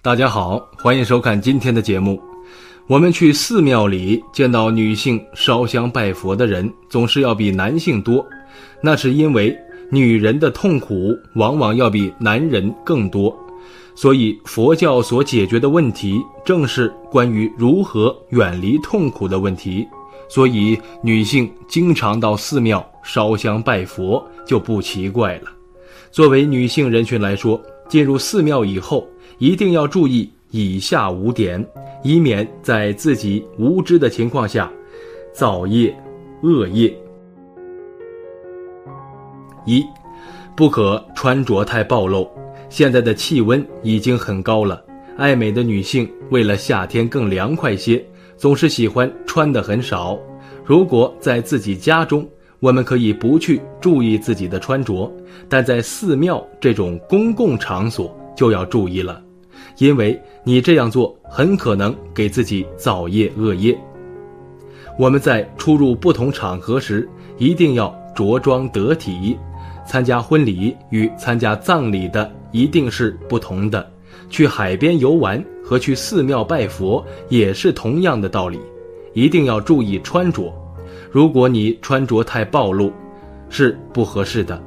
大家好，欢迎收看今天的节目。我们去寺庙里见到女性烧香拜佛的人，总是要比男性多，那是因为女人的痛苦往往要比男人更多，所以佛教所解决的问题正是关于如何远离痛苦的问题。所以女性经常到寺庙烧香拜佛就不奇怪了。作为女性人群来说，进入寺庙以后，一定要注意以下五点，以免在自己无知的情况下造业、恶业。一，不可穿着太暴露。现在的气温已经很高了，爱美的女性为了夏天更凉快些，总是喜欢穿的很少。如果在自己家中，我们可以不去注意自己的穿着，但在寺庙这种公共场所就要注意了，因为你这样做很可能给自己造业恶业。我们在出入不同场合时，一定要着装得体。参加婚礼与参加葬礼的一定是不同的，去海边游玩和去寺庙拜佛也是同样的道理，一定要注意穿着。如果你穿着太暴露，是不合适的。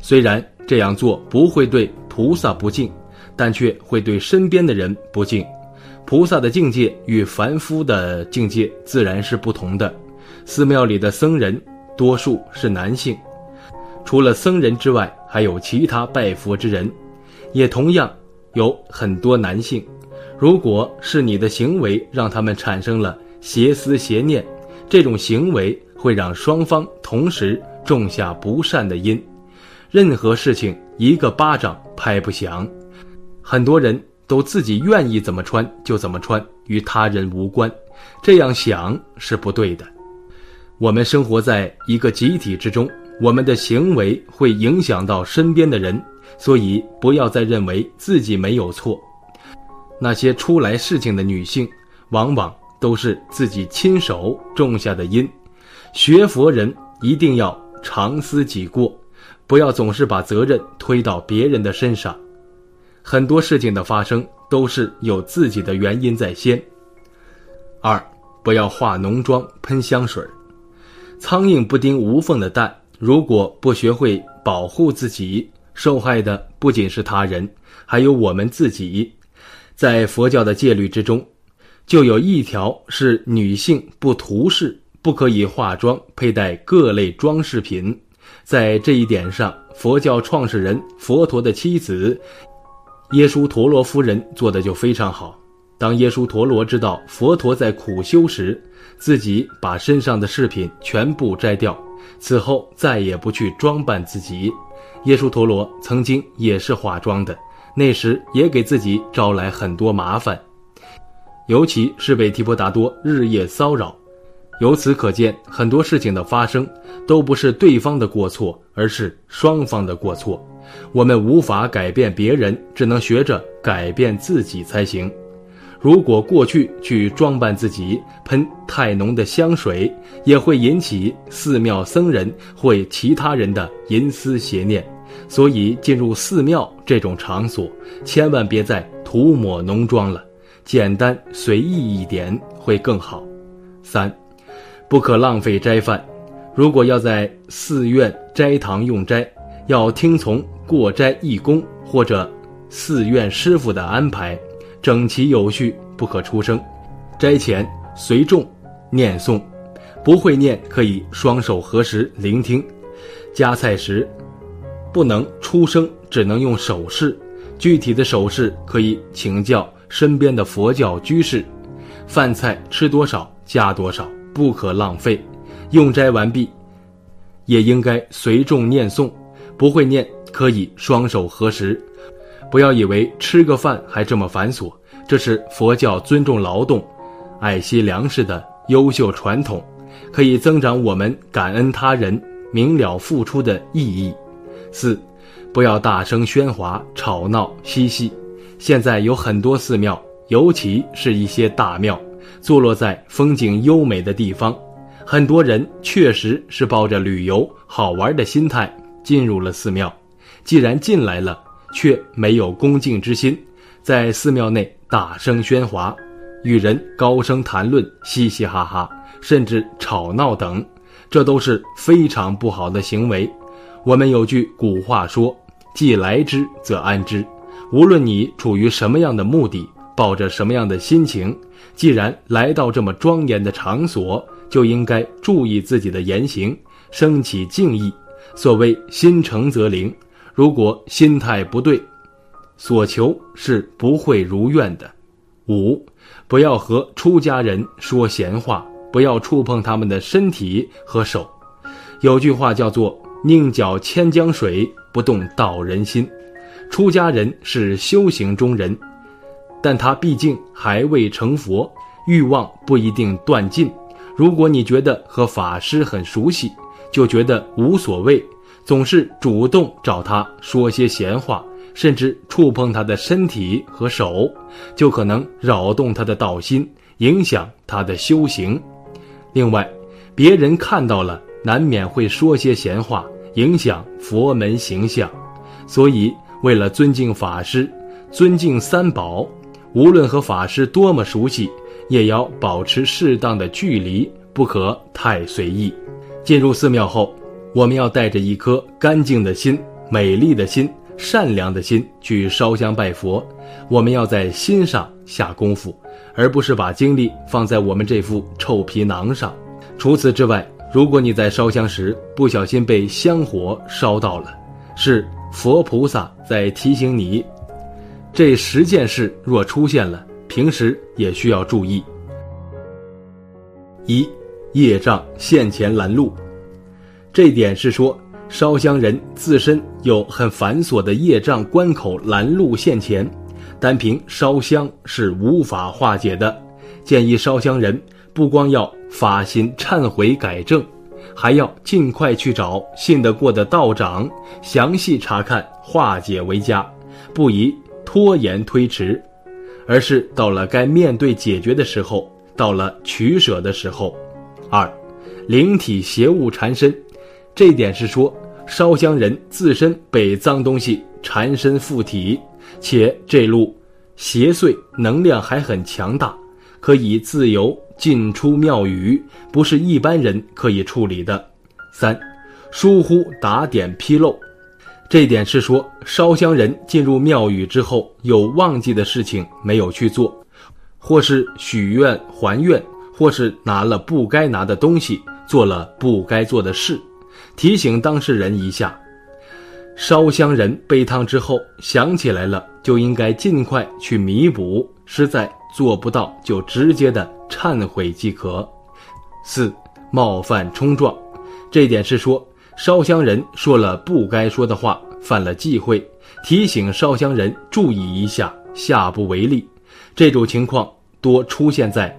虽然这样做不会对菩萨不敬，但却会对身边的人不敬。菩萨的境界与凡夫的境界自然是不同的。寺庙里的僧人多数是男性，除了僧人之外，还有其他拜佛之人，也同样有很多男性。如果是你的行为让他们产生了邪思邪念，这种行为会让双方同时种下不善的因，任何事情一个巴掌拍不响，很多人都自己愿意怎么穿就怎么穿，与他人无关，这样想是不对的。我们生活在一个集体之中，我们的行为会影响到身边的人，所以不要再认为自己没有错。那些出来事情的女性，往往。都是自己亲手种下的因，学佛人一定要常思己过，不要总是把责任推到别人的身上。很多事情的发生都是有自己的原因在先。二，不要化浓妆喷香水。苍蝇不叮无缝的蛋，如果不学会保护自己，受害的不仅是他人，还有我们自己。在佛教的戒律之中。就有一条是女性不涂饰，不可以化妆、佩戴各类装饰品。在这一点上，佛教创始人佛陀的妻子耶输陀罗夫人做的就非常好。当耶输陀罗知道佛陀在苦修时，自己把身上的饰品全部摘掉，此后再也不去装扮自己。耶输陀罗曾经也是化妆的，那时也给自己招来很多麻烦。尤其是被提婆达多日夜骚扰，由此可见，很多事情的发生都不是对方的过错，而是双方的过错。我们无法改变别人，只能学着改变自己才行。如果过去去装扮自己，喷太浓的香水，也会引起寺庙僧人或其他人的淫思邪念。所以，进入寺庙这种场所，千万别再涂抹浓妆了。简单随意一点会更好。三，不可浪费斋饭。如果要在寺院斋堂用斋，要听从过斋义工或者寺院师傅的安排，整齐有序，不可出声。斋前随众念诵，不会念可以双手合十聆听。夹菜时不能出声，只能用手势。具体的手势可以请教。身边的佛教居士，饭菜吃多少加多少，不可浪费。用斋完毕，也应该随众念诵，不会念可以双手合十。不要以为吃个饭还这么繁琐，这是佛教尊重劳动、爱惜粮食的优秀传统，可以增长我们感恩他人、明了付出的意义。四，不要大声喧哗、吵闹嬉戏。现在有很多寺庙，尤其是一些大庙，坐落在风景优美的地方。很多人确实是抱着旅游好玩的心态进入了寺庙，既然进来了，却没有恭敬之心，在寺庙内大声喧哗，与人高声谈论，嘻嘻哈哈，甚至吵闹等，这都是非常不好的行为。我们有句古话说：“既来之，则安之。”无论你处于什么样的目的，抱着什么样的心情，既然来到这么庄严的场所，就应该注意自己的言行，升起敬意。所谓心诚则灵，如果心态不对，所求是不会如愿的。五，不要和出家人说闲话，不要触碰他们的身体和手。有句话叫做“宁搅千江水，不动道人心”。出家人是修行中人，但他毕竟还未成佛，欲望不一定断尽。如果你觉得和法师很熟悉，就觉得无所谓，总是主动找他说些闲话，甚至触碰他的身体和手，就可能扰动他的道心，影响他的修行。另外，别人看到了，难免会说些闲话，影响佛门形象，所以。为了尊敬法师，尊敬三宝，无论和法师多么熟悉，也要保持适当的距离，不可太随意。进入寺庙后，我们要带着一颗干净的心、美丽的心、善良的心去烧香拜佛。我们要在心上下功夫，而不是把精力放在我们这副臭皮囊上。除此之外，如果你在烧香时不小心被香火烧到了，是。佛菩萨在提醒你，这十件事若出现了，平时也需要注意。一，业障现前拦路，这点是说烧香人自身有很繁琐的业障关口拦路现前，单凭烧香是无法化解的。建议烧香人不光要发心忏悔改正。还要尽快去找信得过的道长，详细查看，化解为佳，不宜拖延推迟，而是到了该面对解决的时候，到了取舍的时候。二，灵体邪物缠身，这点是说烧香人自身被脏东西缠身附体，且这路邪祟能量还很强大，可以自由。进出庙宇不是一般人可以处理的。三，疏忽打点纰漏，这点是说烧香人进入庙宇之后有忘记的事情没有去做，或是许愿还愿，或是拿了不该拿的东西，做了不该做的事，提醒当事人一下。烧香人背汤之后想起来了，就应该尽快去弥补，实在做不到就直接的。忏悔即可。四，冒犯冲撞，这点是说烧香人说了不该说的话，犯了忌讳，提醒烧香人注意一下，下不为例。这种情况多出现在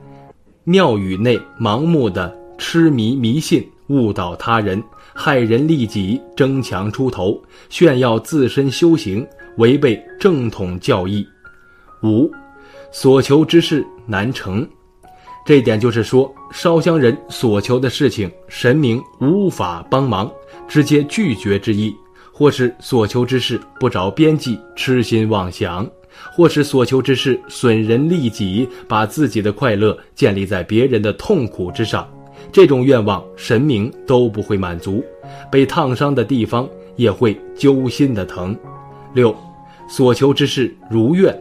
庙宇内，盲目的痴迷迷信，误导他人，害人利己，争强出头，炫耀自身修行，违背正统教义。五，所求之事难成。这一点就是说，烧香人所求的事情，神明无法帮忙，直接拒绝之意；或是所求之事不着边际，痴心妄想；或是所求之事损人利己，把自己的快乐建立在别人的痛苦之上，这种愿望神明都不会满足，被烫伤的地方也会揪心的疼。六，所求之事如愿，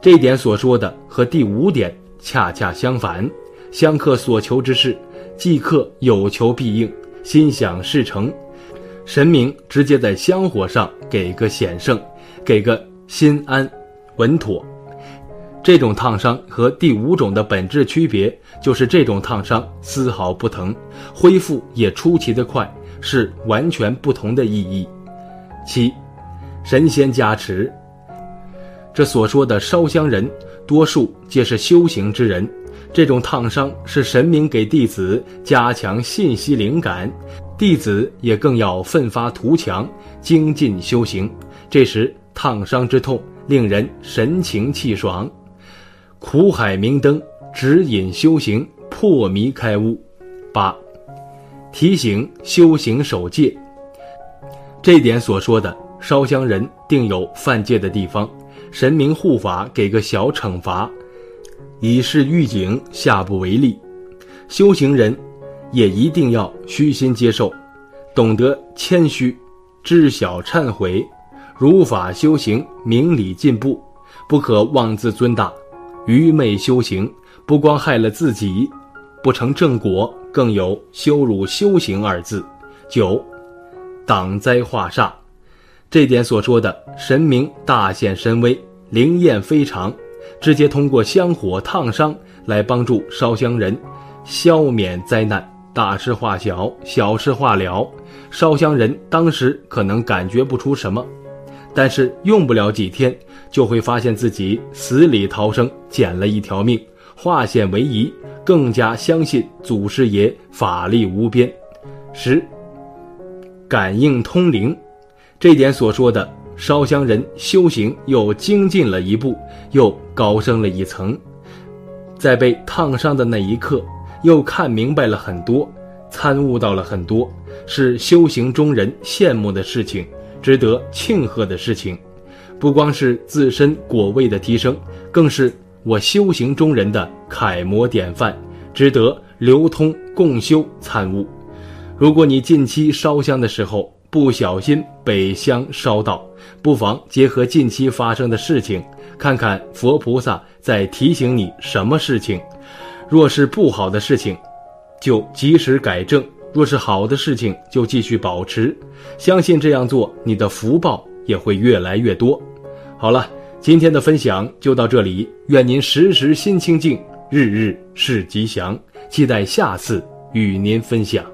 这一点所说的和第五点。恰恰相反，香客所求之事，即刻有求必应，心想事成，神明直接在香火上给个显圣，给个心安稳妥。这种烫伤和第五种的本质区别，就是这种烫伤丝毫不疼，恢复也出奇的快，是完全不同的意义。七，神仙加持，这所说的烧香人。多数皆是修行之人，这种烫伤是神明给弟子加强信息灵感，弟子也更要奋发图强，精进修行。这时烫伤之痛令人神清气爽，苦海明灯指引修行，破迷开悟。八，提醒修行守戒。这点所说的烧香人定有犯戒的地方。神明护法给个小惩罚，以示预警，下不为例。修行人也一定要虚心接受，懂得谦虚，知晓忏悔，如法修行，明理进步，不可妄自尊大，愚昧修行不光害了自己，不成正果，更有羞辱修行二字。九，挡灾化煞，这点所说的神明大显神威，灵验非常，直接通过香火烫伤来帮助烧香人。消免灾难，大事化小，小事化了。烧香人当时可能感觉不出什么，但是用不了几天，就会发现自己死里逃生，捡了一条命，化险为夷，更加相信祖师爷法力无边。十，感应通灵，这点所说的烧香人修行又精进了一步，又高升了一层，在被烫伤的那一刻。又看明白了很多，参悟到了很多，是修行中人羡慕的事情，值得庆贺的事情。不光是自身果位的提升，更是我修行中人的楷模典范，值得流通共修参悟。如果你近期烧香的时候不小心被香烧到，不妨结合近期发生的事情，看看佛菩萨在提醒你什么事情。若是不好的事情，就及时改正；若是好的事情，就继续保持。相信这样做，你的福报也会越来越多。好了，今天的分享就到这里，愿您时时心清静，日日是吉祥。期待下次与您分享。